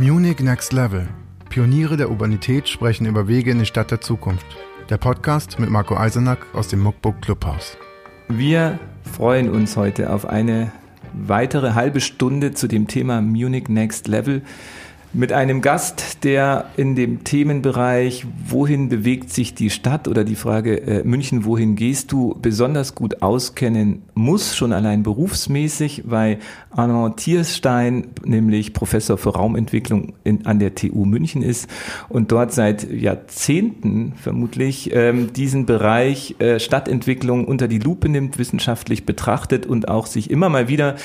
Munich Next Level. Pioniere der Urbanität sprechen über Wege in die Stadt der Zukunft. Der Podcast mit Marco Eisenack aus dem Muckbook Clubhaus. Wir freuen uns heute auf eine weitere halbe Stunde zu dem Thema Munich Next Level mit einem Gast, der in dem Themenbereich, wohin bewegt sich die Stadt oder die Frage äh, München, wohin gehst du, besonders gut auskennen muss, schon allein berufsmäßig, weil Arnaud Tierstein nämlich Professor für Raumentwicklung in, an der TU München ist und dort seit Jahrzehnten vermutlich ähm, diesen Bereich äh, Stadtentwicklung unter die Lupe nimmt, wissenschaftlich betrachtet und auch sich immer mal wieder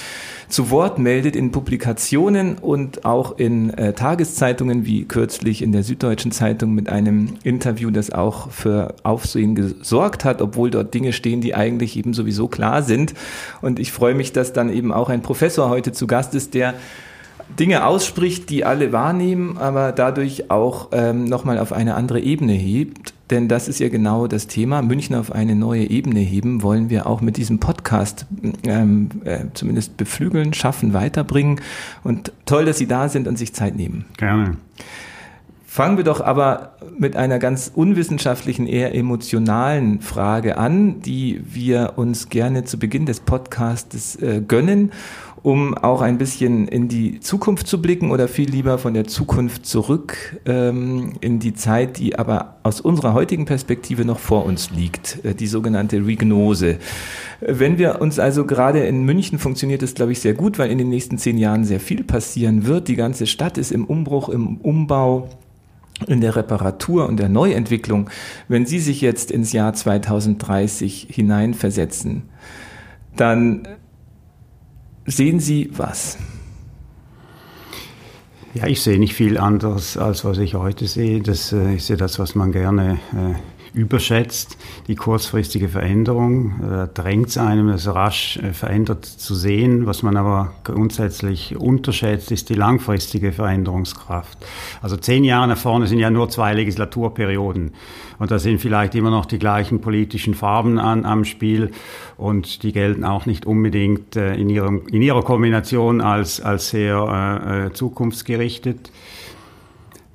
zu Wort meldet in Publikationen und auch in äh, Tageszeitungen, wie kürzlich in der Süddeutschen Zeitung mit einem Interview, das auch für Aufsehen gesorgt hat, obwohl dort Dinge stehen, die eigentlich eben sowieso klar sind. Und ich freue mich, dass dann eben auch ein Professor heute zu Gast ist, der Dinge ausspricht, die alle wahrnehmen, aber dadurch auch ähm, nochmal auf eine andere Ebene hebt. Denn das ist ja genau das Thema. München auf eine neue Ebene heben wollen wir auch mit diesem Podcast ähm, äh, zumindest beflügeln, schaffen, weiterbringen. Und toll, dass Sie da sind und sich Zeit nehmen. Gerne. Fangen wir doch aber mit einer ganz unwissenschaftlichen, eher emotionalen Frage an, die wir uns gerne zu Beginn des Podcasts äh, gönnen um auch ein bisschen in die Zukunft zu blicken oder viel lieber von der Zukunft zurück ähm, in die Zeit, die aber aus unserer heutigen Perspektive noch vor uns liegt, äh, die sogenannte Regnose. Wenn wir uns also gerade in München funktioniert es, glaube ich, sehr gut, weil in den nächsten zehn Jahren sehr viel passieren wird. Die ganze Stadt ist im Umbruch, im Umbau in der Reparatur und der Neuentwicklung, wenn Sie sich jetzt ins Jahr 2030 hineinversetzen, dann sehen Sie was? Ja, ich sehe nicht viel anderes, als was ich heute sehe. Das äh, ist ja das, was man gerne äh, überschätzt, die kurzfristige Veränderung. Drängt es einem, das rasch äh, verändert zu sehen. Was man aber grundsätzlich unterschätzt, ist die langfristige Veränderungskraft. Also zehn Jahre nach vorne sind ja nur zwei Legislaturperioden. Und da sind vielleicht immer noch die gleichen politischen Farben an, am Spiel. Und die gelten auch nicht unbedingt äh, in, ihrem, in ihrer Kombination als, als sehr äh, äh zukunftsgerichtet.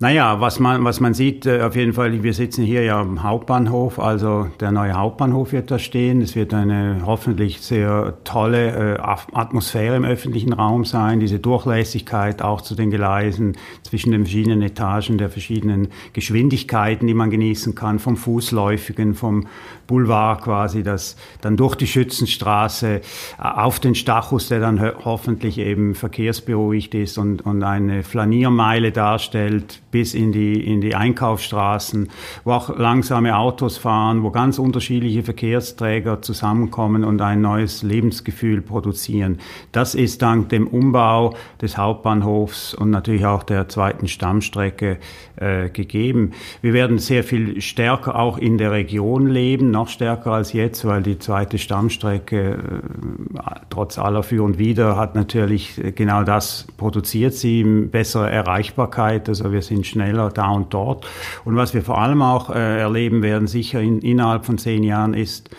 Naja, was man, was man sieht, äh, auf jeden Fall, wir sitzen hier ja am Hauptbahnhof, also der neue Hauptbahnhof wird da stehen. Es wird eine hoffentlich sehr tolle äh, Atmosphäre im öffentlichen Raum sein, diese Durchlässigkeit auch zu den Gleisen, zwischen den verschiedenen Etagen, der verschiedenen Geschwindigkeiten, die man genießen kann, vom Fußläufigen, vom Boulevard quasi, das dann durch die Schützenstraße äh, auf den Stachus, der dann hoffentlich eben verkehrsberuhigt ist und, und eine Flaniermeile darstellt, bis in die, in die Einkaufsstraßen, wo auch langsame Autos fahren, wo ganz unterschiedliche Verkehrsträger zusammenkommen und ein neues Lebensgefühl produzieren. Das ist dank dem Umbau des Hauptbahnhofs und natürlich auch der zweiten Stammstrecke äh, gegeben. Wir werden sehr viel stärker auch in der Region leben, noch stärker als jetzt, weil die zweite Stammstrecke äh, trotz aller Für und Wider hat natürlich genau das produziert sie, bessere Erreichbarkeit, also wir sind sind schneller da und dort. Und was wir vor allem auch äh, erleben werden, sicher in, innerhalb von zehn Jahren, ist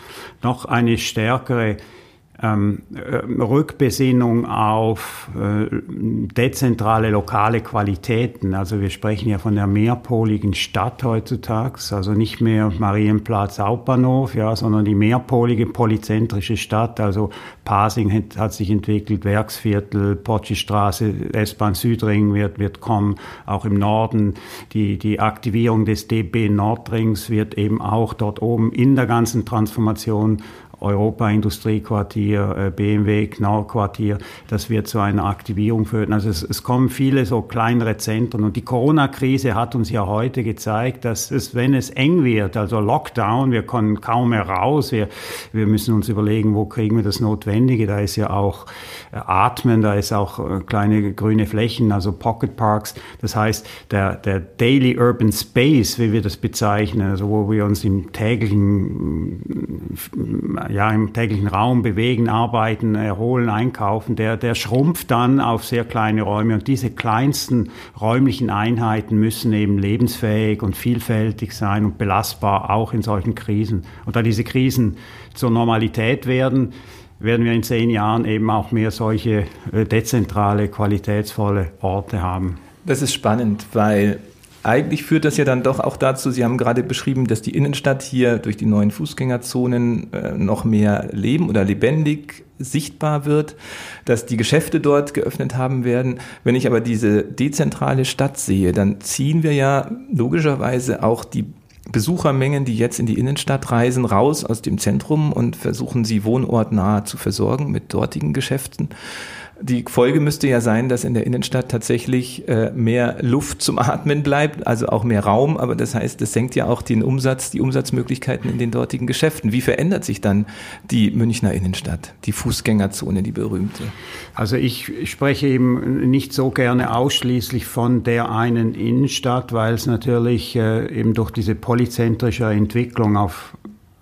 noch eine stärkere ähm, äh, Rückbesinnung auf äh, dezentrale lokale Qualitäten. Also wir sprechen ja von der mehrpoligen Stadt heutzutage, also nicht mehr Marienplatz, Hauptbahnhof, ja, sondern die mehrpolige polyzentrische Stadt. Also Pasing hat, hat sich entwickelt, Werksviertel, Potschi-Straße, S-Bahn Südring wird, wird kommen, auch im Norden. Die, die Aktivierung des DB Nordrings wird eben auch dort oben in der ganzen Transformation Europa Industriequartier, äh, BMW Knaurquartier, das wird zu einer Aktivierung führen. Also es, es kommen viele so kleinere Zentren und die Corona-Krise hat uns ja heute gezeigt, dass es, wenn es eng wird, also Lockdown, wir können kaum mehr raus, wir, wir müssen uns überlegen, wo kriegen wir das Notwendige, da ist ja auch äh, Atmen, da ist auch äh, kleine grüne Flächen, also Pocket Parks, das heißt, der, der Daily Urban Space, wie wir das bezeichnen, also wo wir uns im täglichen ja, im täglichen Raum bewegen, arbeiten, erholen, einkaufen, der, der schrumpft dann auf sehr kleine Räume. Und diese kleinsten räumlichen Einheiten müssen eben lebensfähig und vielfältig sein und belastbar, auch in solchen Krisen. Und da diese Krisen zur Normalität werden, werden wir in zehn Jahren eben auch mehr solche äh, dezentrale, qualitätsvolle Orte haben. Das ist spannend, weil eigentlich führt das ja dann doch auch dazu, Sie haben gerade beschrieben, dass die Innenstadt hier durch die neuen Fußgängerzonen äh, noch mehr leben oder lebendig sichtbar wird, dass die Geschäfte dort geöffnet haben werden. Wenn ich aber diese dezentrale Stadt sehe, dann ziehen wir ja logischerweise auch die Besuchermengen, die jetzt in die Innenstadt reisen, raus aus dem Zentrum und versuchen sie wohnortnah zu versorgen mit dortigen Geschäften. Die Folge müsste ja sein, dass in der Innenstadt tatsächlich äh, mehr Luft zum Atmen bleibt, also auch mehr Raum, aber das heißt, das senkt ja auch den Umsatz, die Umsatzmöglichkeiten in den dortigen Geschäften. Wie verändert sich dann die Münchner Innenstadt, die Fußgängerzone, die berühmte? Also ich spreche eben nicht so gerne ausschließlich von der einen Innenstadt, weil es natürlich äh, eben durch diese polyzentrische Entwicklung auf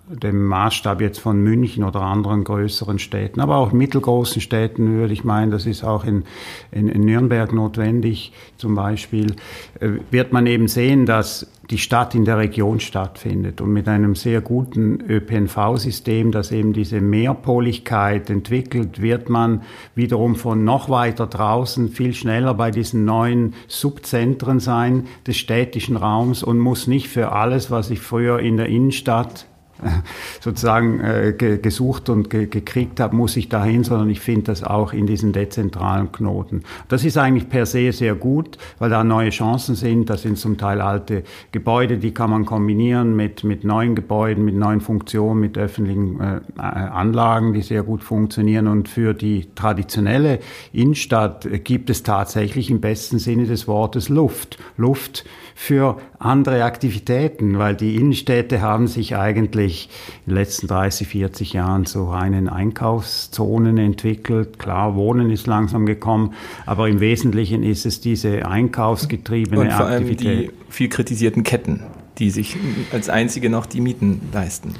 dem Maßstab jetzt von München oder anderen größeren Städten, aber auch mittelgroßen Städten würde ich meinen, das ist auch in, in, in Nürnberg notwendig. Zum Beispiel, äh, wird man eben sehen, dass die Stadt in der Region stattfindet und mit einem sehr guten ÖPNV-System, das eben diese Mehrpoligkeit entwickelt, wird man wiederum von noch weiter draußen viel schneller bei diesen neuen Subzentren sein des städtischen Raums und muss nicht für alles, was ich früher in der Innenstadt sozusagen äh, gesucht und ge gekriegt habe, muss ich dahin, sondern ich finde das auch in diesen dezentralen Knoten. Das ist eigentlich per se sehr gut, weil da neue Chancen sind. Das sind zum Teil alte Gebäude, die kann man kombinieren mit, mit neuen Gebäuden, mit neuen Funktionen, mit öffentlichen äh, Anlagen, die sehr gut funktionieren. Und für die traditionelle Innenstadt gibt es tatsächlich im besten Sinne des Wortes Luft. Luft für andere Aktivitäten, weil die Innenstädte haben sich eigentlich in den letzten 30, 40 Jahren zu reinen Einkaufszonen entwickelt. Klar, Wohnen ist langsam gekommen, aber im Wesentlichen ist es diese einkaufsgetriebene Und vor Aktivität. Allem die viel kritisierten Ketten, die sich als einzige noch die Mieten leisten.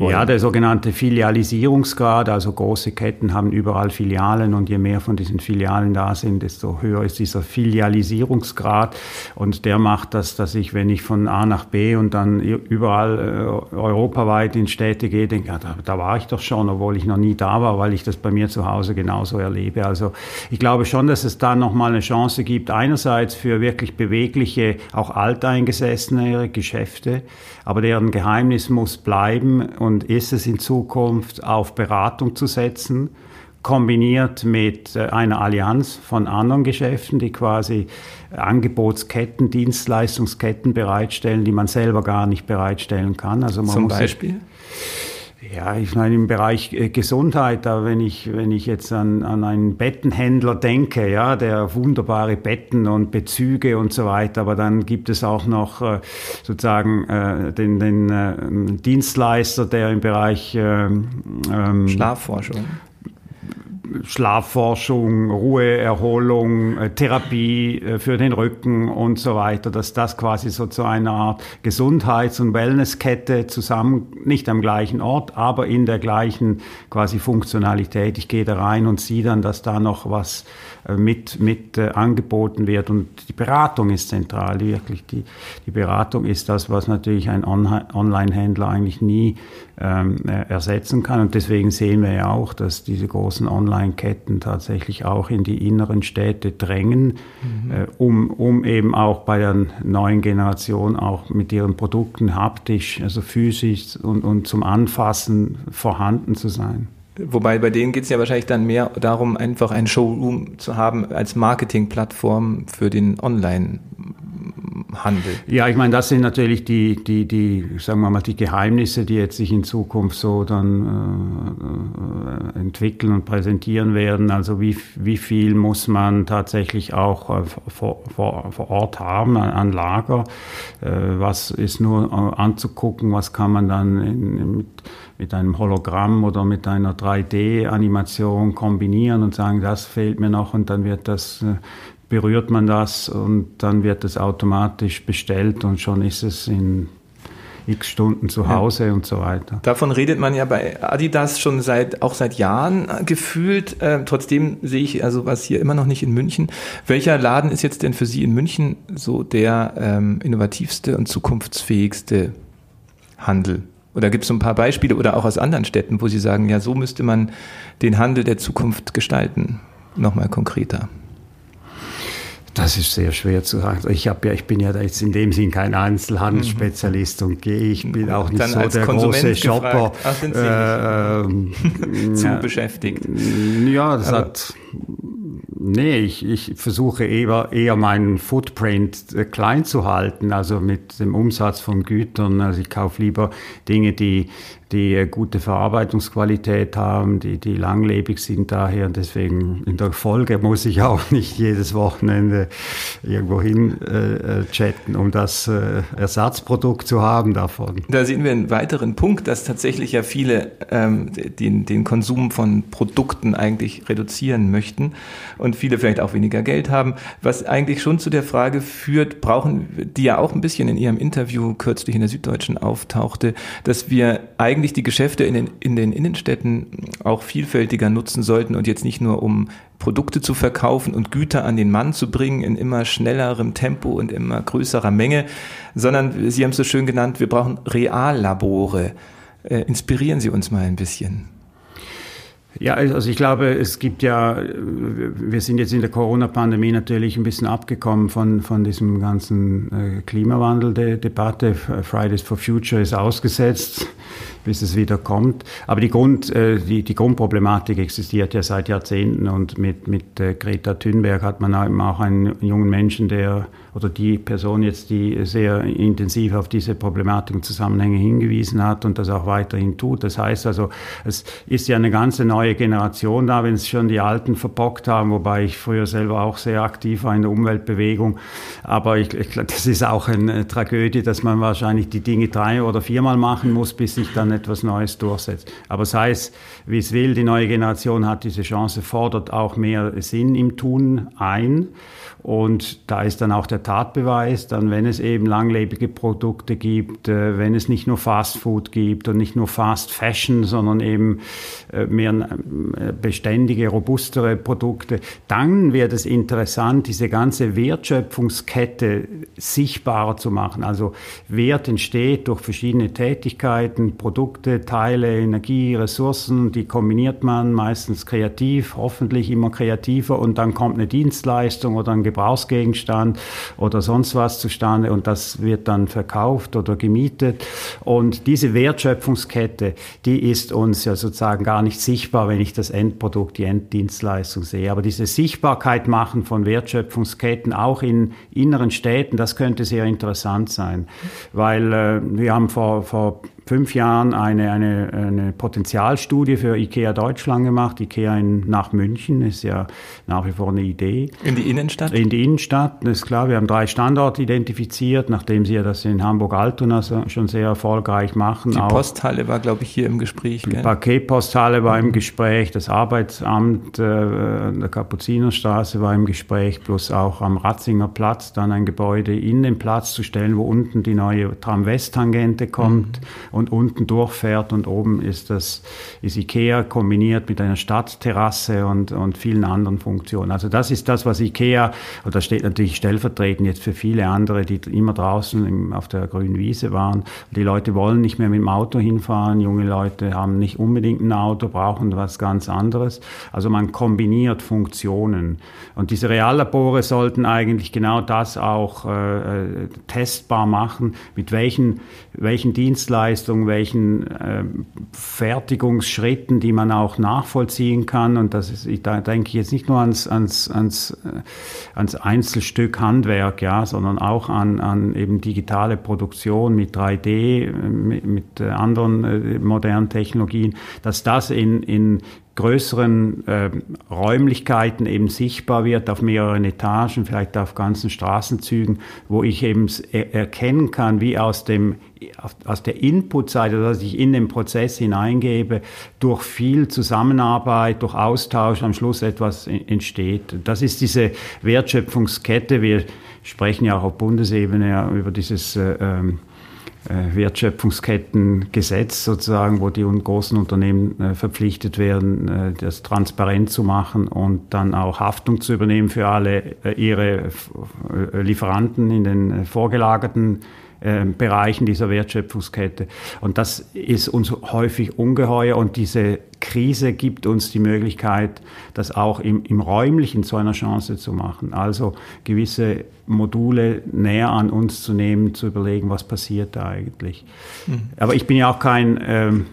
Wollen. Ja, der sogenannte Filialisierungsgrad, also große Ketten haben überall Filialen und je mehr von diesen Filialen da sind, desto höher ist dieser Filialisierungsgrad und der macht das, dass ich, wenn ich von A nach B und dann überall äh, europaweit in Städte gehe, denke, ja, da, da war ich doch schon, obwohl ich noch nie da war, weil ich das bei mir zu Hause genauso erlebe. Also ich glaube schon, dass es da nochmal eine Chance gibt, einerseits für wirklich bewegliche, auch alteingesessene Geschäfte, aber deren Geheimnis muss bleiben und ist es in Zukunft auf Beratung zu setzen, kombiniert mit äh, einer Allianz von anderen Geschäften, die quasi Angebotsketten, Dienstleistungsketten bereitstellen, die man selber gar nicht bereitstellen kann. Also man Zum Beispiel? Ja, ich meine im Bereich äh, Gesundheit, da wenn ich wenn ich jetzt an, an einen Bettenhändler denke, ja, der wunderbare Betten und Bezüge und so weiter, aber dann gibt es auch noch äh, sozusagen äh, den, den Dienstleister, der im Bereich ähm, ähm Schlafforschung Schlafforschung, Ruheerholung, äh, Therapie äh, für den Rücken und so weiter, dass das quasi so zu einer Art Gesundheits- und Wellnesskette zusammen, nicht am gleichen Ort, aber in der gleichen quasi Funktionalität. Ich gehe da rein und sehe dann, dass da noch was äh, mit, mit angeboten wird und die Beratung ist zentral, wirklich. Die, die Beratung ist das, was natürlich ein Online-Händler eigentlich nie ähm, ersetzen kann und deswegen sehen wir ja auch, dass diese großen Online Online-Ketten tatsächlich auch in die inneren Städte drängen, mhm. äh, um, um eben auch bei der neuen Generation auch mit ihren Produkten haptisch, also physisch und, und zum Anfassen vorhanden zu sein. Wobei bei denen geht es ja wahrscheinlich dann mehr darum, einfach ein Showroom zu haben als Marketingplattform für den Online Handel? Ja, ich meine, das sind natürlich die, die, die, sagen wir mal, die Geheimnisse, die jetzt sich in Zukunft so dann äh, entwickeln und präsentieren werden. Also wie, wie viel muss man tatsächlich auch äh, vor, vor, vor Ort haben an, an Lager? Äh, was ist nur äh, anzugucken? Was kann man dann in, mit, mit einem Hologramm oder mit einer 3D-Animation kombinieren und sagen, das fehlt mir noch und dann wird das äh, berührt man das und dann wird es automatisch bestellt und schon ist es in x Stunden zu Hause ja. und so weiter. Davon redet man ja bei Adidas schon seit auch seit Jahren gefühlt. Äh, trotzdem sehe ich also was hier immer noch nicht in München. Welcher Laden ist jetzt denn für Sie in München so der ähm, innovativste und zukunftsfähigste Handel? Oder gibt es so ein paar Beispiele oder auch aus anderen Städten, wo Sie sagen, ja, so müsste man den Handel der Zukunft gestalten? Nochmal konkreter. Das ist sehr schwer zu sagen. Ich, ja, ich bin ja jetzt in dem Sinn kein Einzelhandelsspezialist und gehe. Ich bin auch nicht Dann so der Konsument große Shopper. Ach, sind Sie äh, äh, zu ja, beschäftigt? Ja, das Aber hat Nee, ich, ich versuche eher, eher meinen Footprint äh, klein zu halten, also mit dem Umsatz von Gütern. Also ich kaufe lieber Dinge, die die gute Verarbeitungsqualität haben, die, die langlebig sind daher. Und deswegen in der Folge muss ich auch nicht jedes Wochenende irgendwo hin äh, äh, chatten, um das äh, Ersatzprodukt zu haben davon. Da sehen wir einen weiteren Punkt, dass tatsächlich ja viele ähm, den, den Konsum von Produkten eigentlich reduzieren möchten und viele vielleicht auch weniger Geld haben, was eigentlich schon zu der Frage führt, brauchen, die ja auch ein bisschen in Ihrem Interview kürzlich in der Süddeutschen auftauchte, dass wir eigentlich eigentlich die Geschäfte in den, in den Innenstädten auch vielfältiger nutzen sollten und jetzt nicht nur um Produkte zu verkaufen und Güter an den Mann zu bringen in immer schnellerem Tempo und immer größerer Menge, sondern Sie haben es so schön genannt, wir brauchen Reallabore. Äh, inspirieren Sie uns mal ein bisschen. Ja, also ich glaube, es gibt ja, wir sind jetzt in der Corona-Pandemie natürlich ein bisschen abgekommen von, von diesem ganzen äh, Klimawandel-Debatte. Fridays for Future ist ausgesetzt bis es wieder kommt. Aber die, Grund, äh, die, die Grundproblematik existiert ja seit Jahrzehnten und mit, mit äh, Greta Thunberg hat man auch einen jungen Menschen, der oder die Person jetzt, die sehr intensiv auf diese Problematik und Zusammenhänge hingewiesen hat und das auch weiterhin tut. Das heißt also, es ist ja eine ganze neue Generation da, wenn es schon die Alten verbockt haben, wobei ich früher selber auch sehr aktiv war in der Umweltbewegung. Aber ich, ich das ist auch eine Tragödie, dass man wahrscheinlich die Dinge drei oder viermal machen muss, bis sich dann etwas Neues durchsetzt. Aber sei es, wie es will, die neue Generation hat diese Chance, fordert auch mehr Sinn im Tun ein. Und da ist dann auch der Tatbeweis, dann wenn es eben langlebige Produkte gibt, äh, wenn es nicht nur Fast Food gibt und nicht nur Fast Fashion, sondern eben äh, mehr äh, beständige, robustere Produkte, dann wird es interessant, diese ganze Wertschöpfungskette sichtbarer zu machen. Also Wert entsteht durch verschiedene Tätigkeiten, Produkte, Teile, Energie, Ressourcen, die kombiniert man meistens kreativ, hoffentlich immer kreativer und dann kommt eine Dienstleistung oder ein Gebrauchsgegenstand oder sonst was zustande und das wird dann verkauft oder gemietet. Und diese Wertschöpfungskette, die ist uns ja sozusagen gar nicht sichtbar, wenn ich das Endprodukt, die Enddienstleistung sehe. Aber diese Sichtbarkeit machen von Wertschöpfungsketten auch in inneren Städten, das könnte sehr interessant sein, weil äh, wir haben vor, vor fünf Jahren eine, eine, eine Potenzialstudie für IKEA Deutschland gemacht. IKEA in, nach München ist ja nach wie vor eine Idee. In die Innenstadt? In die Innenstadt, das ist klar. Wir haben drei Standorte identifiziert, nachdem Sie ja das in Hamburg-Altona schon sehr erfolgreich machen. Die Auch Posthalle war, glaube ich, hier im Gespräch. Die Paketposthalle war im Gespräch, das Arbeitsamt äh, an der Kapuzinerstraße war im Gespräch, plus auch am Ratzinger Platz dann ein Gebäude in den Platz zu stellen, wo unten die neue Tram-West-Tangente kommt. Mhm und unten durchfährt und oben ist das ist Ikea kombiniert mit einer Stadtterrasse und, und vielen anderen Funktionen. Also das ist das, was Ikea, und das steht natürlich stellvertretend jetzt für viele andere, die immer draußen im, auf der grünen Wiese waren. Die Leute wollen nicht mehr mit dem Auto hinfahren, junge Leute haben nicht unbedingt ein Auto, brauchen was ganz anderes. Also man kombiniert Funktionen. Und diese Reallabore sollten eigentlich genau das auch äh, äh testbar machen, mit welchen, welchen Dienstleistungen Leistung, welchen äh, Fertigungsschritten, die man auch nachvollziehen kann. Und das ist, ich, da denke ich jetzt nicht nur ans, ans, ans, äh, ans Einzelstück Handwerk, ja, sondern auch an, an eben digitale Produktion mit 3D, mit, mit äh, anderen äh, modernen Technologien, dass das in, in größeren äh, Räumlichkeiten eben sichtbar wird, auf mehreren Etagen, vielleicht auf ganzen Straßenzügen, wo ich eben er erkennen kann, wie aus dem aus der Input-Seite, dass ich in den Prozess hineingebe, durch viel Zusammenarbeit, durch Austausch am Schluss etwas entsteht. Das ist diese Wertschöpfungskette. Wir sprechen ja auch auf Bundesebene über dieses äh, ähm, äh, Wertschöpfungskettengesetz sozusagen, wo die großen Unternehmen äh, verpflichtet werden, äh, das transparent zu machen und dann auch Haftung zu übernehmen für alle ihre Lieferanten in den vorgelagerten äh, Bereichen dieser Wertschöpfungskette. Und das ist uns häufig ungeheuer und diese Krise gibt uns die Möglichkeit, das auch im, im räumlichen zu einer Chance zu machen. Also gewisse Module näher an uns zu nehmen, zu überlegen, was passiert da eigentlich. Mhm. Aber ich bin ja auch kein, ähm,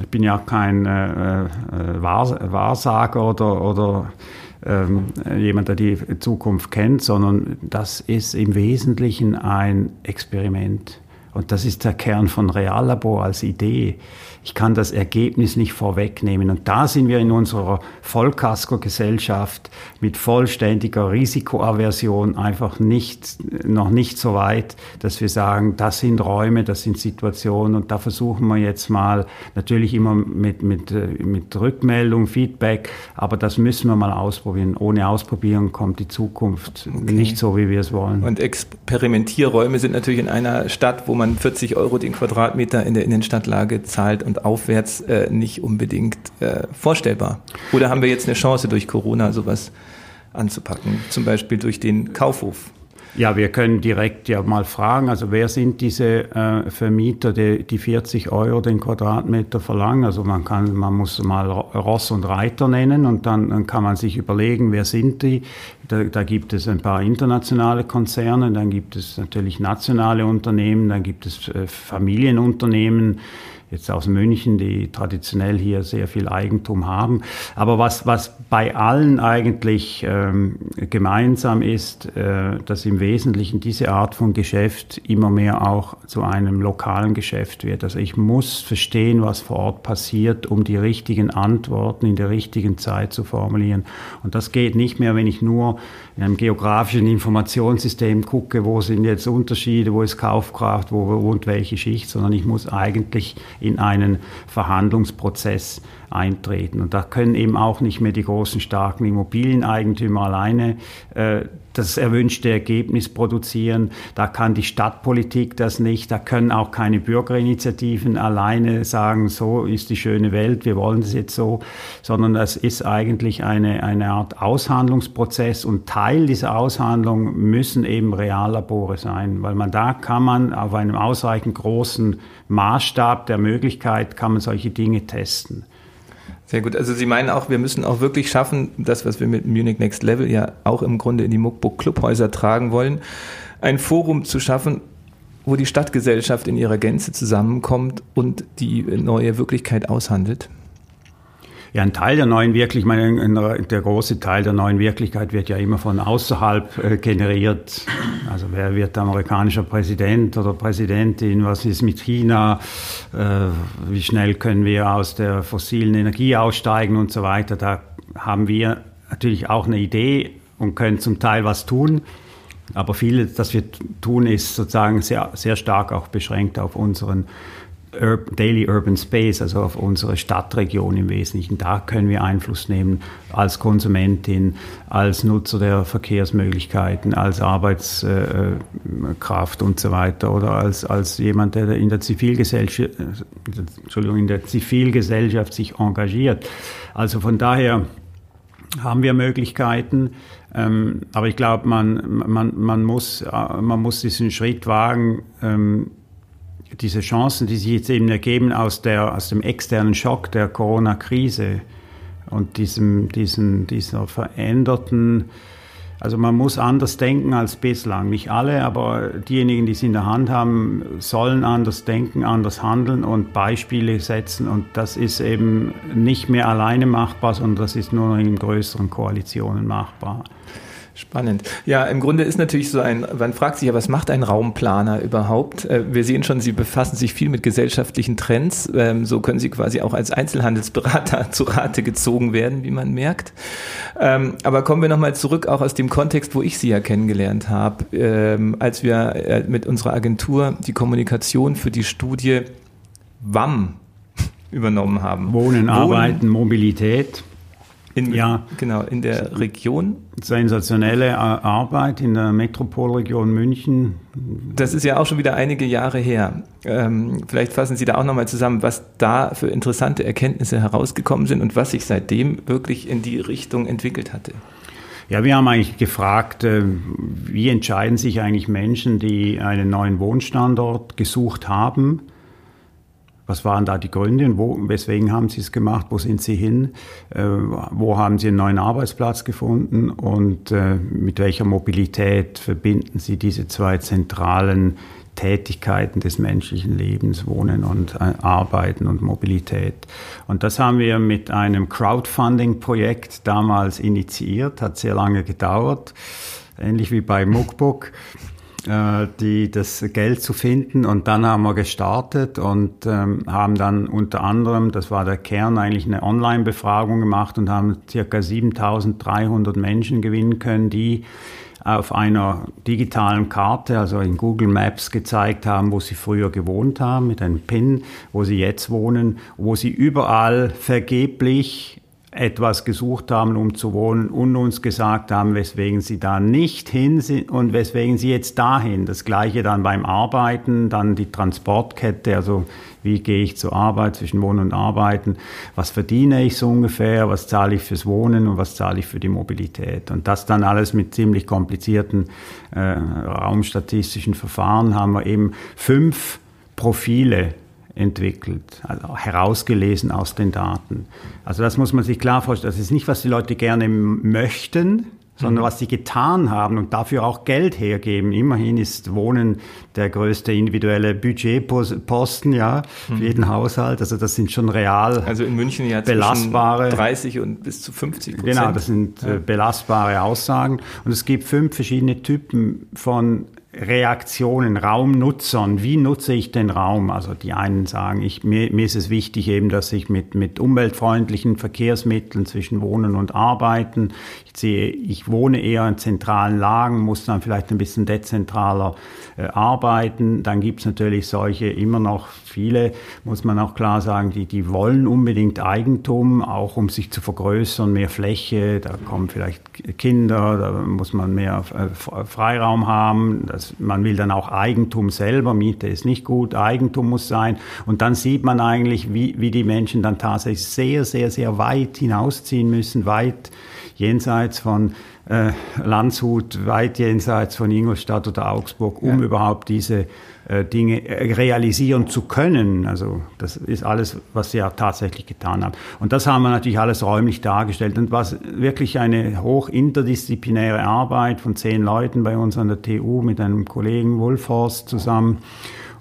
ich bin ja kein äh, äh, Wahrsager oder, oder ähm, jemand, der die Zukunft kennt, sondern das ist im Wesentlichen ein Experiment. Und das ist der Kern von Reallabor als Idee ich kann das Ergebnis nicht vorwegnehmen. Und da sind wir in unserer Vollkasko-Gesellschaft mit vollständiger Risikoaversion einfach nicht, noch nicht so weit, dass wir sagen, das sind Räume, das sind Situationen und da versuchen wir jetzt mal natürlich immer mit, mit, mit Rückmeldung, Feedback, aber das müssen wir mal ausprobieren. Ohne Ausprobieren kommt die Zukunft okay. nicht so, wie wir es wollen. Und Experimentierräume sind natürlich in einer Stadt, wo man 40 Euro den Quadratmeter in der Innenstadtlage zahlt und aufwärts äh, nicht unbedingt äh, vorstellbar. Oder haben wir jetzt eine Chance durch Corona sowas anzupacken, zum Beispiel durch den Kaufhof? Ja, wir können direkt ja mal fragen, also wer sind diese äh, Vermieter, die, die 40 Euro den Quadratmeter verlangen? Also man kann, man muss mal Ross und Reiter nennen und dann, dann kann man sich überlegen, wer sind die? Da, da, gibt es ein paar internationale Konzerne, dann gibt es natürlich nationale Unternehmen, dann gibt es äh, Familienunternehmen, jetzt aus München, die traditionell hier sehr viel Eigentum haben. Aber was, was bei allen eigentlich ähm, gemeinsam ist, äh, dass im Wesentlichen diese Art von Geschäft immer mehr auch zu einem lokalen Geschäft wird. Also ich muss verstehen, was vor Ort passiert, um die richtigen Antworten in der richtigen Zeit zu formulieren. Und das geht nicht mehr, wenn ich nur in einem geografischen Informationssystem gucke, wo sind jetzt Unterschiede, wo ist Kaufkraft, wo wohnt welche Schicht, sondern ich muss eigentlich in einen Verhandlungsprozess eintreten. Und da können eben auch nicht mehr die großen, starken Immobilieneigentümer alleine äh, das erwünschte Ergebnis produzieren. Da kann die Stadtpolitik das nicht. Da können auch keine Bürgerinitiativen alleine sagen, so ist die schöne Welt, wir wollen es jetzt so, sondern das ist eigentlich eine, eine Art Aushandlungsprozess und Teil dieser Aushandlung müssen eben Reallabore sein, weil man da kann man auf einem ausreichend großen Maßstab der Möglichkeit kann man solche Dinge testen. Sehr gut. Also Sie meinen auch, wir müssen auch wirklich schaffen, das, was wir mit Munich Next Level ja auch im Grunde in die Muckbook Clubhäuser tragen wollen, ein Forum zu schaffen, wo die Stadtgesellschaft in ihrer Gänze zusammenkommt und die neue Wirklichkeit aushandelt? Ja, ein Teil der neuen Wirklichkeit, meine, der große Teil der neuen Wirklichkeit wird ja immer von außerhalb äh, generiert. Also wer wird amerikanischer Präsident oder Präsidentin? Was ist mit China? Äh, wie schnell können wir aus der fossilen Energie aussteigen und so weiter? Da haben wir natürlich auch eine Idee und können zum Teil was tun. Aber viel, das wir tun, ist sozusagen sehr, sehr stark auch beschränkt auf unseren Daily Urban Space, also auf unsere Stadtregion im Wesentlichen. Da können wir Einfluss nehmen als Konsumentin, als Nutzer der Verkehrsmöglichkeiten, als Arbeitskraft und so weiter oder als, als jemand, der in der Zivilgesellschaft, Entschuldigung, in der Zivilgesellschaft sich engagiert. Also von daher haben wir Möglichkeiten, ähm, aber ich glaube, man, man, man, muss, man muss diesen Schritt wagen, ähm, diese Chancen, die sich jetzt eben ergeben aus, der, aus dem externen Schock der Corona-Krise und diesem, diesen, dieser veränderten, also man muss anders denken als bislang. Nicht alle, aber diejenigen, die es in der Hand haben, sollen anders denken, anders handeln und Beispiele setzen. Und das ist eben nicht mehr alleine machbar, sondern das ist nur noch in größeren Koalitionen machbar. Spannend. Ja, im Grunde ist natürlich so ein, man fragt sich ja, was macht ein Raumplaner überhaupt? Äh, wir sehen schon, Sie befassen sich viel mit gesellschaftlichen Trends. Ähm, so können Sie quasi auch als Einzelhandelsberater zu Rate gezogen werden, wie man merkt. Ähm, aber kommen wir nochmal zurück, auch aus dem Kontext, wo ich Sie ja kennengelernt habe, ähm, als wir äh, mit unserer Agentur die Kommunikation für die Studie WAM übernommen haben. Wohnen, Wohnen Arbeiten, Mobilität. In, ja, genau, in der Region. Sensationelle Arbeit in der Metropolregion München. Das ist ja auch schon wieder einige Jahre her. Ähm, vielleicht fassen Sie da auch nochmal zusammen, was da für interessante Erkenntnisse herausgekommen sind und was sich seitdem wirklich in die Richtung entwickelt hatte. Ja, wir haben eigentlich gefragt, äh, wie entscheiden sich eigentlich Menschen, die einen neuen Wohnstandort gesucht haben? Was waren da die Gründe wo, weswegen haben Sie es gemacht? Wo sind Sie hin? Äh, wo haben Sie einen neuen Arbeitsplatz gefunden? Und äh, mit welcher Mobilität verbinden Sie diese zwei zentralen Tätigkeiten des menschlichen Lebens, Wohnen und äh, Arbeiten und Mobilität. Und das haben wir mit einem Crowdfunding-Projekt damals initiiert, hat sehr lange gedauert, ähnlich wie bei Muckbook die, das Geld zu finden. Und dann haben wir gestartet und ähm, haben dann unter anderem, das war der Kern, eigentlich eine Online-Befragung gemacht und haben circa 7300 Menschen gewinnen können, die auf einer digitalen Karte, also in Google Maps gezeigt haben, wo sie früher gewohnt haben, mit einem PIN, wo sie jetzt wohnen, wo sie überall vergeblich etwas gesucht haben, um zu wohnen und uns gesagt haben, weswegen sie da nicht hin sind und weswegen sie jetzt dahin. Das gleiche dann beim Arbeiten, dann die Transportkette, also wie gehe ich zur Arbeit, zwischen Wohnen und Arbeiten, was verdiene ich so ungefähr, was zahle ich fürs Wohnen und was zahle ich für die Mobilität. Und das dann alles mit ziemlich komplizierten äh, raumstatistischen Verfahren haben wir eben fünf Profile entwickelt, also herausgelesen aus den Daten. Also das muss man sich klar vorstellen. Das ist nicht, was die Leute gerne möchten, sondern mhm. was sie getan haben und dafür auch Geld hergeben. Immerhin ist Wohnen der größte individuelle Budgetposten, ja, für mhm. jeden Haushalt. Also das sind schon real also in München ja belastbare 30 und bis zu 50 Prozent. Genau, das sind ja. Äh, belastbare Aussagen. Und es gibt fünf verschiedene Typen von Reaktionen, Raumnutzern. Wie nutze ich den Raum? Also die einen sagen, ich, mir, mir ist es wichtig eben, dass ich mit, mit umweltfreundlichen Verkehrsmitteln zwischen Wohnen und Arbeiten, sehe, ich wohne eher in zentralen Lagen, muss dann vielleicht ein bisschen dezentraler äh, arbeiten. Dann gibt es natürlich solche immer noch viele, muss man auch klar sagen, die, die wollen unbedingt Eigentum, auch um sich zu vergrößern, mehr Fläche, da kommen vielleicht Kinder, da muss man mehr äh, Freiraum haben. Das man will dann auch Eigentum selber, Miete ist nicht gut, Eigentum muss sein. Und dann sieht man eigentlich, wie, wie die Menschen dann tatsächlich sehr, sehr, sehr weit hinausziehen müssen, weit jenseits von äh, Landshut, weit jenseits von Ingolstadt oder Augsburg, um ja. überhaupt diese äh, Dinge äh, realisieren zu können. Also das ist alles, was sie ja tatsächlich getan haben. Und das haben wir natürlich alles räumlich dargestellt und was wirklich eine hoch interdisziplinäre Arbeit von zehn Leuten bei uns an der TU mit einem Kollegen Wolfhorst zusammen.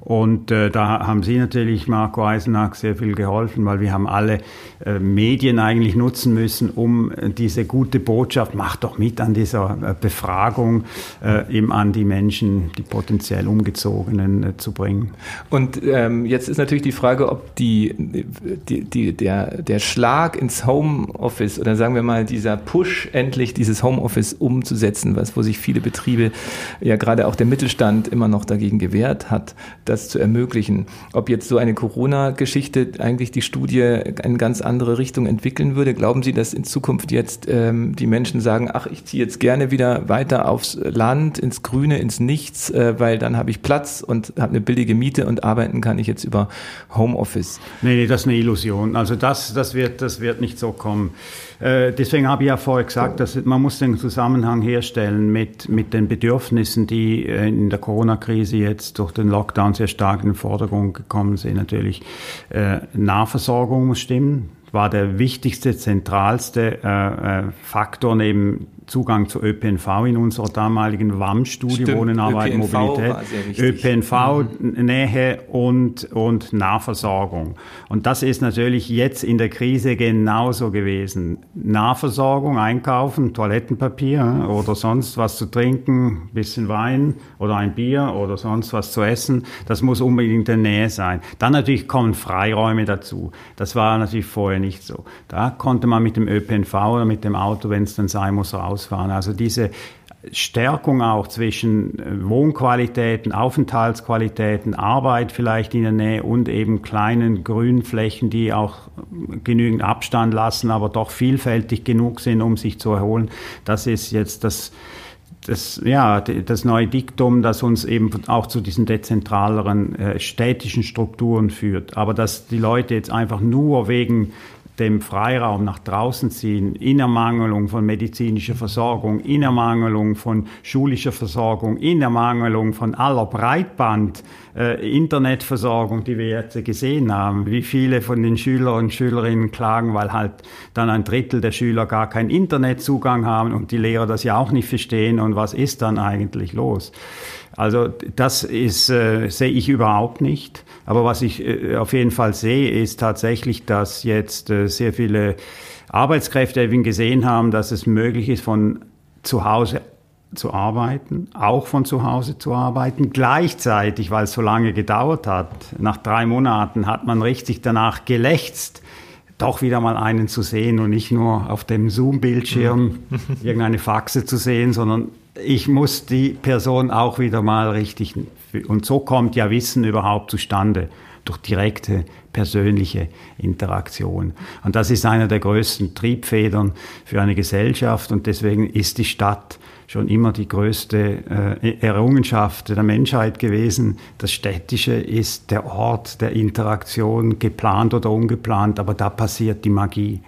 Und äh, da haben Sie natürlich, Marco Eisenach, sehr viel geholfen, weil wir haben alle äh, Medien eigentlich nutzen müssen, um äh, diese gute Botschaft, macht doch mit an dieser äh, Befragung, äh, eben an die Menschen, die potenziell Umgezogenen äh, zu bringen. Und ähm, jetzt ist natürlich die Frage, ob die, die, die, der, der Schlag ins Homeoffice oder sagen wir mal dieser Push, endlich dieses Homeoffice umzusetzen, was wo sich viele Betriebe, ja gerade auch der Mittelstand immer noch dagegen gewehrt hat, das zu ermöglichen. Ob jetzt so eine Corona-Geschichte eigentlich die Studie eine ganz andere Richtung entwickeln würde, glauben Sie, dass in Zukunft jetzt ähm, die Menschen sagen, ach, ich ziehe jetzt gerne wieder weiter aufs Land, ins Grüne, ins Nichts, äh, weil dann habe ich Platz und habe eine billige Miete und arbeiten kann ich jetzt über Homeoffice? Nee, nee, das ist eine Illusion. Also das, das, wird, das wird nicht so kommen. Äh, deswegen habe ich ja vorher gesagt, dass man muss den Zusammenhang herstellen mit, mit den Bedürfnissen, die äh, in der Corona-Krise jetzt durch den Lockdown sehr stark in den Vordergrund gekommen sind. Natürlich äh, Nahversorgung muss stimmen war der wichtigste, zentralste äh, äh, Faktor neben Zugang zu ÖPNV in unserer damaligen WAM-Studie, Wohnen, Arbeit, ÖPNV Mobilität. ÖPNV, mhm. Nähe und, und Nahversorgung. Und das ist natürlich jetzt in der Krise genauso gewesen. Nahversorgung, einkaufen, Toilettenpapier oder sonst was zu trinken, bisschen Wein oder ein Bier oder sonst was zu essen, das muss unbedingt in der Nähe sein. Dann natürlich kommen Freiräume dazu. Das war natürlich vorher nicht so. Da konnte man mit dem ÖPNV oder mit dem Auto, wenn es dann sein muss, rausfahren. Also diese Stärkung auch zwischen äh, Wohnqualitäten, Aufenthaltsqualitäten, Arbeit vielleicht in der Nähe und eben kleinen Grünflächen, die auch genügend Abstand lassen, aber doch vielfältig genug sind, um sich zu erholen. Das ist jetzt das, das, ja, das neue Diktum, das uns eben auch zu diesen dezentraleren äh, städtischen Strukturen führt. Aber dass die Leute jetzt einfach nur wegen dem Freiraum nach draußen ziehen, in Ermangelung von medizinischer Versorgung, in Ermangelung von schulischer Versorgung, in Ermangelung von aller Breitband, äh, Internetversorgung, die wir jetzt gesehen haben. Wie viele von den Schülern und Schülerinnen klagen, weil halt dann ein Drittel der Schüler gar keinen Internetzugang haben und die Lehrer das ja auch nicht verstehen und was ist dann eigentlich los? Also das ist, äh, sehe ich überhaupt nicht. Aber was ich äh, auf jeden Fall sehe, ist tatsächlich, dass jetzt äh, sehr viele Arbeitskräfte eben gesehen haben, dass es möglich ist, von zu Hause zu arbeiten, auch von zu Hause zu arbeiten. Gleichzeitig, weil es so lange gedauert hat, nach drei Monaten hat man richtig danach gelächzt, doch wieder mal einen zu sehen und nicht nur auf dem Zoom-Bildschirm irgendeine Faxe zu sehen, sondern ich muss die Person auch wieder mal richtig. Und so kommt ja Wissen überhaupt zustande durch direkte persönliche Interaktion. Und das ist einer der größten Triebfedern für eine Gesellschaft und deswegen ist die Stadt schon immer die größte äh, Errungenschaft der Menschheit gewesen. Das Städtische ist der Ort der Interaktion, geplant oder ungeplant, aber da passiert die Magie.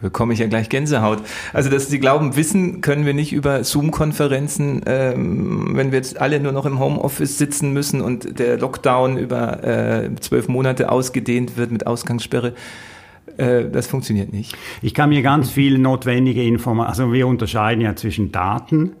Bekomme ich ja gleich Gänsehaut. Also, dass Sie glauben, wissen können wir nicht über Zoom-Konferenzen, ähm, wenn wir jetzt alle nur noch im Homeoffice sitzen müssen und der Lockdown über äh, zwölf Monate ausgedehnt wird mit Ausgangssperre. Äh, das funktioniert nicht. Ich kann mir ganz viel notwendige Informationen, also wir unterscheiden ja zwischen Daten,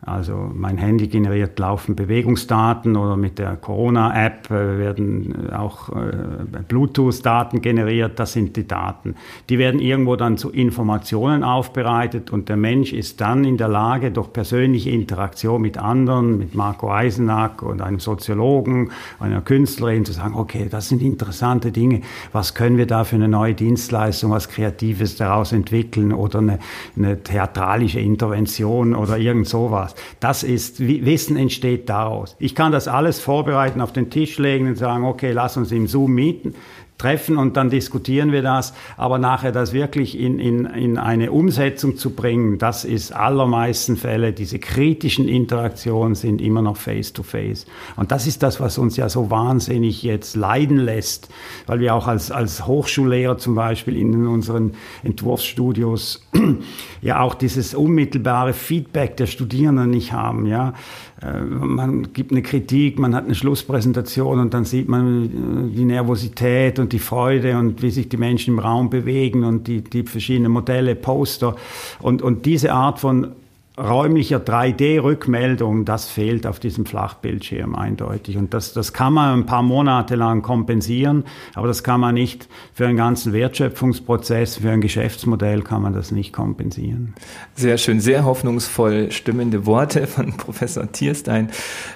also mein Handy generiert laufend Bewegungsdaten oder mit der Corona-App äh, werden auch äh, Bluetooth-Daten generiert. Das sind die Daten. Die werden irgendwo dann zu Informationen aufbereitet und der Mensch ist dann in der Lage, durch persönliche Interaktion mit anderen, mit Marco Eisenack und einem Soziologen, einer Künstlerin zu sagen, okay, das sind interessante Dinge. Was können wir da für eine neue Dienstleistung, was Kreatives daraus entwickeln oder eine, eine theatralische Intervention oder irgend sowas was. Das ist, Wissen entsteht daraus. Ich kann das alles vorbereiten, auf den Tisch legen und sagen, okay, lass uns im Zoom mieten, treffen und dann diskutieren wir das. Aber nachher das wirklich in, in, in eine Umsetzung zu bringen, das ist allermeisten Fälle, diese kritischen Interaktionen sind immer noch face-to-face. -face. Und das ist das, was uns ja so wahnsinnig jetzt leiden lässt, weil wir auch als, als Hochschullehrer zum Beispiel in unseren Entwurfsstudios ja auch dieses unmittelbare Feedback der Studierenden nicht haben, ja. Äh, man gibt eine Kritik, man hat eine Schlusspräsentation und dann sieht man äh, die Nervosität und die Freude und wie sich die Menschen im Raum bewegen und die, die verschiedenen Modelle, Poster. Und, und diese Art von räumlicher 3D-Rückmeldung, das fehlt auf diesem Flachbildschirm eindeutig. Und das, das kann man ein paar Monate lang kompensieren, aber das kann man nicht für einen ganzen Wertschöpfungsprozess, für ein Geschäftsmodell kann man das nicht kompensieren. Sehr schön, sehr hoffnungsvoll stimmende Worte von Professor Tierstein.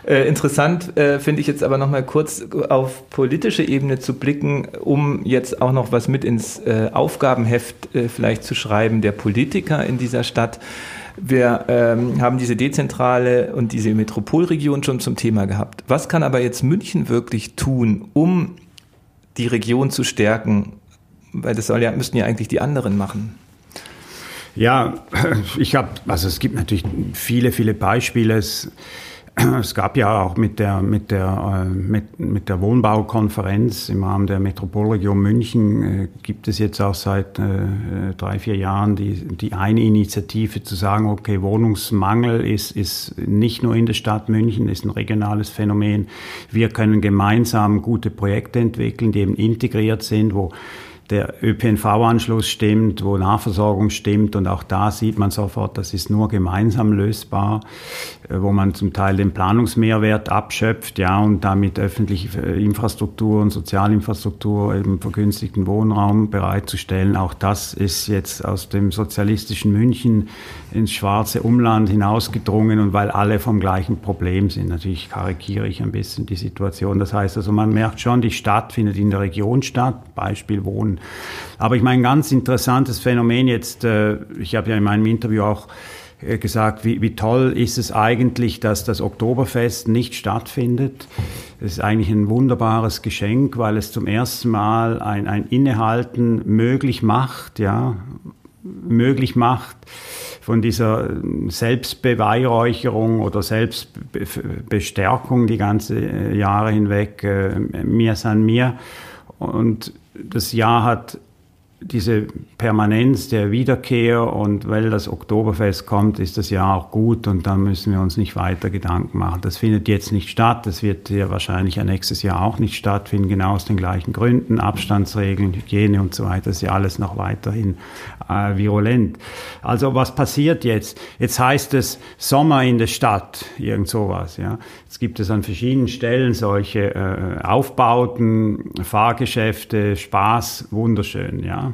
Äh, interessant äh, finde ich jetzt aber nochmal kurz auf politische Ebene zu blicken, um jetzt auch noch was mit ins äh, Aufgabenheft äh, vielleicht zu schreiben der Politiker in dieser Stadt. Wir ähm, haben diese dezentrale und diese Metropolregion schon zum Thema gehabt. Was kann aber jetzt München wirklich tun, um die Region zu stärken? Weil das ja, müssten ja eigentlich die anderen machen. Ja, ich habe, also es gibt natürlich viele, viele Beispiele. Es, es gab ja auch mit der, mit der, äh, mit, mit der Wohnbaukonferenz im Rahmen der Metropolregion München äh, gibt es jetzt auch seit äh, drei, vier Jahren die, die eine Initiative zu sagen, okay, Wohnungsmangel ist, ist nicht nur in der Stadt München, ist ein regionales Phänomen. Wir können gemeinsam gute Projekte entwickeln, die eben integriert sind, wo der ÖPNV-Anschluss stimmt, wo Nahversorgung stimmt und auch da sieht man sofort, das ist nur gemeinsam lösbar, äh, wo man zum Teil den Planungsmehrwert abschöpft, ja, und damit öffentliche Infrastruktur und Sozialinfrastruktur, eben vergünstigten Wohnraum bereitzustellen. Auch das ist jetzt aus dem sozialistischen München ins schwarze Umland hinausgedrungen und weil alle vom gleichen Problem sind. Natürlich karikiere ich ein bisschen die Situation. Das heißt also, man merkt schon, die Stadt findet in der Region statt, Beispiel Wohnen aber ich meine, ein ganz interessantes Phänomen jetzt, äh, ich habe ja in meinem Interview auch äh, gesagt, wie, wie toll ist es eigentlich, dass das Oktoberfest nicht stattfindet. Das ist eigentlich ein wunderbares Geschenk, weil es zum ersten Mal ein, ein Innehalten möglich macht, ja, möglich macht von dieser Selbstbeweihräucherung oder Selbstbestärkung die ganze äh, Jahre hinweg, mir san mir. Und das Jahr hat diese Permanenz der Wiederkehr und weil das Oktoberfest kommt, ist das ja auch gut und dann müssen wir uns nicht weiter Gedanken machen. Das findet jetzt nicht statt, das wird ja wahrscheinlich nächstes Jahr auch nicht stattfinden, genau aus den gleichen Gründen, Abstandsregeln, Hygiene und so weiter, ist ja alles noch weiterhin äh, virulent. Also was passiert jetzt? Jetzt heißt es Sommer in der Stadt, irgend sowas. Ja. Jetzt gibt es an verschiedenen Stellen solche äh, Aufbauten, Fahrgeschäfte, Spaß, wunderschön. Ja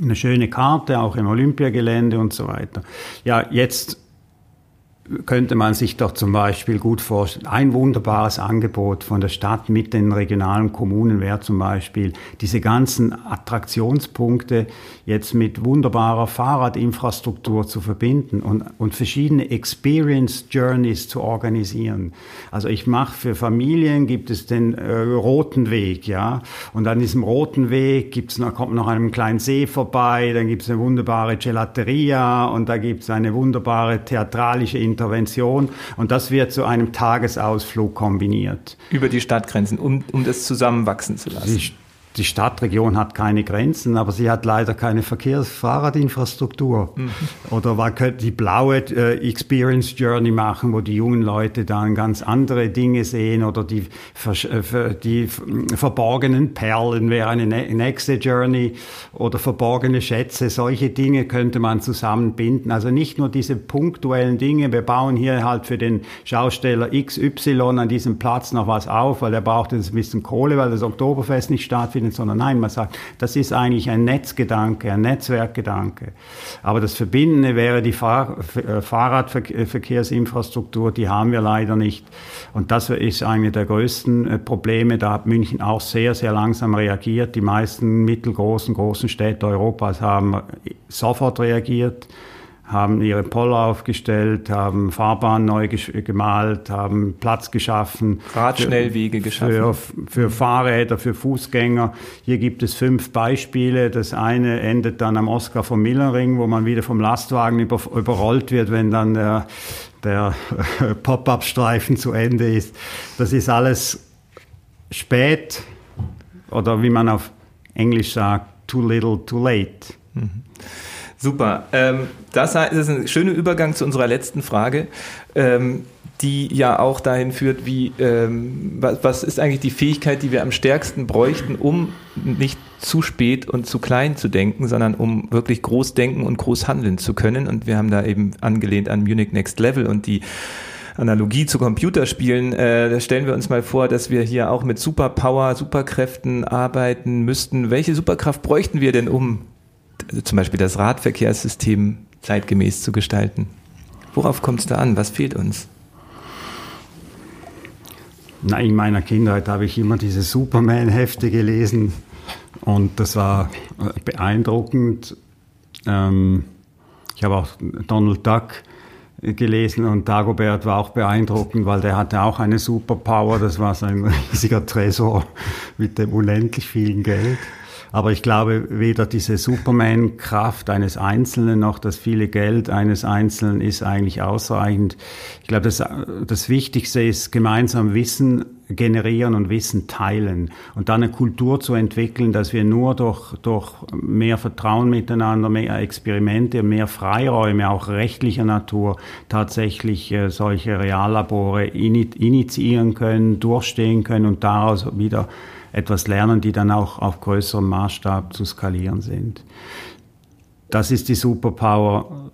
eine schöne Karte, auch im Olympiagelände und so weiter. Ja, jetzt könnte man sich doch zum Beispiel gut vorstellen. Ein wunderbares Angebot von der Stadt mit den regionalen Kommunen wäre zum Beispiel diese ganzen Attraktionspunkte jetzt mit wunderbarer Fahrradinfrastruktur zu verbinden und, und verschiedene Experience Journeys zu organisieren. Also ich mache für Familien gibt es den äh, roten Weg, ja, und an diesem roten Weg gibt's noch, kommt noch einem kleinen See vorbei, dann gibt es eine wunderbare Gelateria und da gibt es eine wunderbare theatralische Intervention und das wird zu einem Tagesausflug kombiniert. Über die Stadtgrenzen, um, um das zusammenwachsen zu lassen. Die die Stadtregion hat keine Grenzen, aber sie hat leider keine Verkehrsfahrradinfrastruktur. Mhm. Oder man könnte die blaue äh, Experience Journey machen, wo die jungen Leute dann ganz andere Dinge sehen oder die, äh, die verborgenen Perlen wäre eine nächste Journey oder verborgene Schätze. Solche Dinge könnte man zusammenbinden. Also nicht nur diese punktuellen Dinge. Wir bauen hier halt für den Schausteller XY an diesem Platz noch was auf, weil er braucht jetzt ein bisschen Kohle, weil das Oktoberfest nicht stattfindet verbinden, sondern nein, man sagt, das ist eigentlich ein Netzgedanke, ein Netzwerkgedanke. Aber das Verbindende wäre die Fahr äh, Fahrradverkehrsinfrastruktur, die haben wir leider nicht. Und das ist eine der größten äh, Probleme. Da hat München auch sehr, sehr langsam reagiert. Die meisten mittelgroßen, großen Städte Europas haben sofort reagiert haben ihre Poller aufgestellt, haben Fahrbahnen neu gemalt, haben Platz geschaffen. Radschnellwege geschaffen. Für, für Fahrräder, für Fußgänger. Hier gibt es fünf Beispiele. Das eine endet dann am Oscar vom Millenring, wo man wieder vom Lastwagen über, überrollt wird, wenn dann der, der Pop-up-Streifen zu Ende ist. Das ist alles spät oder wie man auf Englisch sagt, too little, too late. Mhm. Super. Ähm, das ist ein schöner Übergang zu unserer letzten Frage, ähm, die ja auch dahin führt, wie ähm, was, was ist eigentlich die Fähigkeit, die wir am stärksten bräuchten, um nicht zu spät und zu klein zu denken, sondern um wirklich groß denken und groß handeln zu können. Und wir haben da eben angelehnt an Munich Next Level und die Analogie zu Computerspielen, äh, da stellen wir uns mal vor, dass wir hier auch mit Superpower, Superkräften arbeiten müssten. Welche Superkraft bräuchten wir denn, um zum Beispiel das Radverkehrssystem zeitgemäß zu gestalten? Worauf kommt es da an? Was fehlt uns? Na, in meiner Kindheit habe ich immer diese Superman-Hefte gelesen und das war äh, beeindruckend. Ähm, ich habe auch Donald Duck gelesen und Dagobert war auch beeindruckend, weil der hatte auch eine Superpower. Das war sein riesiger Tresor mit dem unendlich vielen Geld. Aber ich glaube, weder diese Superman-Kraft eines Einzelnen noch das viele Geld eines Einzelnen ist eigentlich ausreichend. Ich glaube, das, das Wichtigste ist gemeinsam Wissen generieren und Wissen teilen und dann eine Kultur zu entwickeln, dass wir nur durch, durch mehr Vertrauen miteinander, mehr Experimente, mehr Freiräume, auch rechtlicher Natur, tatsächlich äh, solche Reallabore initiieren können, durchstehen können und daraus wieder etwas lernen, die dann auch auf größerem Maßstab zu skalieren sind. Das ist die Superpower.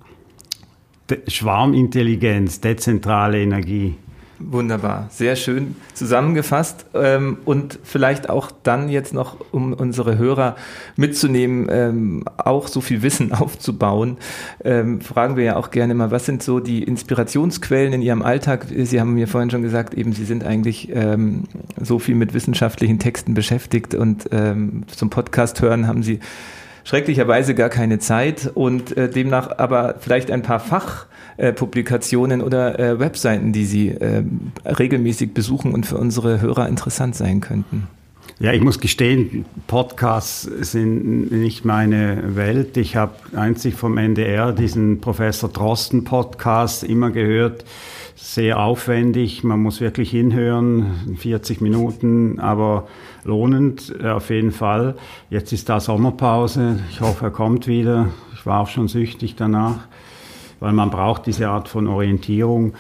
Schwarmintelligenz, dezentrale Energie. Wunderbar, sehr schön zusammengefasst ähm, und vielleicht auch dann jetzt noch, um unsere Hörer mitzunehmen, ähm, auch so viel Wissen aufzubauen, ähm, fragen wir ja auch gerne mal, was sind so die Inspirationsquellen in Ihrem Alltag? Sie haben mir vorhin schon gesagt, eben Sie sind eigentlich so viel mit wissenschaftlichen Texten beschäftigt und zum Podcast hören haben Sie schrecklicherweise gar keine Zeit und äh, demnach aber vielleicht ein paar Fachpublikationen äh, oder äh, Webseiten, die Sie äh, regelmäßig besuchen und für unsere Hörer interessant sein könnten. Ja, ich muss gestehen, Podcasts sind nicht meine Welt. Ich habe einzig vom NDR diesen Professor Drosten Podcast immer gehört. Sehr aufwendig, man muss wirklich hinhören, 40 Minuten, aber lohnend äh, auf jeden Fall. Jetzt ist da Sommerpause, ich hoffe, er kommt wieder. Ich war auch schon süchtig danach, weil man braucht diese Art von Orientierung.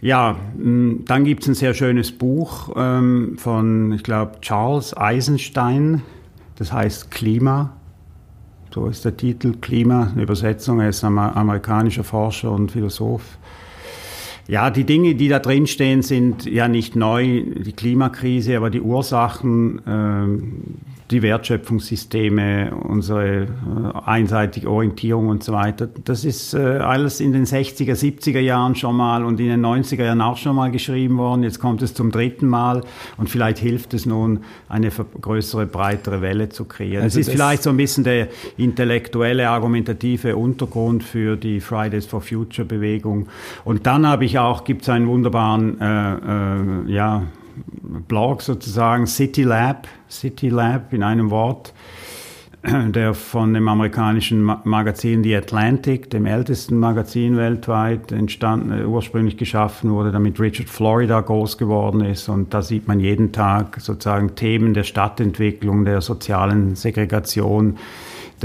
Ja, mm, dann gibt es ein sehr schönes Buch ähm, von, ich glaube, Charles Eisenstein. Das heißt Klima. So ist der Titel Klima, eine Übersetzung. Er ist ein amerikanischer Forscher und Philosoph. Ja, die Dinge, die da drin stehen, sind ja nicht neu, die Klimakrise, aber die Ursachen, ähm, die Wertschöpfungssysteme, unsere äh, einseitige Orientierung und so weiter. Das ist äh, alles in den 60er, 70er Jahren schon mal und in den 90er Jahren auch schon mal geschrieben worden. Jetzt kommt es zum dritten Mal und vielleicht hilft es nun, eine größere, breitere Welle zu kreieren. Also es ist vielleicht so ein bisschen der intellektuelle, argumentative Untergrund für die Fridays for Future Bewegung. Und dann habe ich auch, gibt es einen wunderbaren, äh, äh, ja, Blog sozusagen, City Lab, City Lab in einem Wort, der von dem amerikanischen Magazin The Atlantic, dem ältesten Magazin weltweit, entstanden, äh, ursprünglich geschaffen wurde, damit Richard Florida groß geworden ist. Und da sieht man jeden Tag sozusagen Themen der Stadtentwicklung, der sozialen Segregation,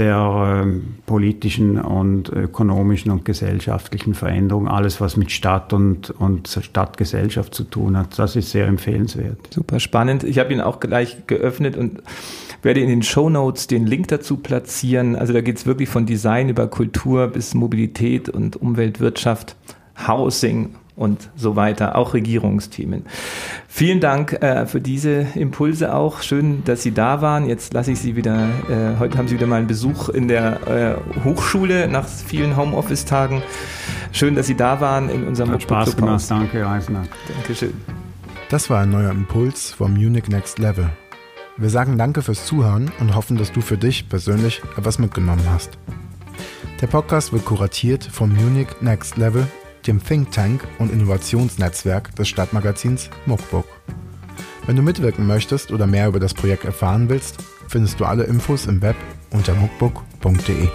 der äh, politischen und ökonomischen und gesellschaftlichen Veränderung, alles was mit Stadt und, und Stadtgesellschaft zu tun hat. Das ist sehr empfehlenswert. Super spannend. Ich habe ihn auch gleich geöffnet und werde in den Show Notes den Link dazu platzieren. Also da geht es wirklich von Design über Kultur bis Mobilität und Umweltwirtschaft, Housing und so weiter, auch Regierungsthemen. Vielen Dank äh, für diese Impulse auch. Schön, dass Sie da waren. Jetzt lasse ich Sie wieder, äh, heute haben Sie wieder mal einen Besuch in der äh, Hochschule nach vielen Homeoffice-Tagen. Schön, dass Sie da waren in unserem Hat Spaß gemacht, danke Reisner. Dankeschön. Das war ein neuer Impuls vom Munich Next Level. Wir sagen danke fürs Zuhören und hoffen, dass du für dich persönlich etwas mitgenommen hast. Der Podcast wird kuratiert vom Munich Next Level dem Think Tank und Innovationsnetzwerk des Stadtmagazins Muckbook. Wenn du mitwirken möchtest oder mehr über das Projekt erfahren willst, findest du alle Infos im Web unter muckbook.de.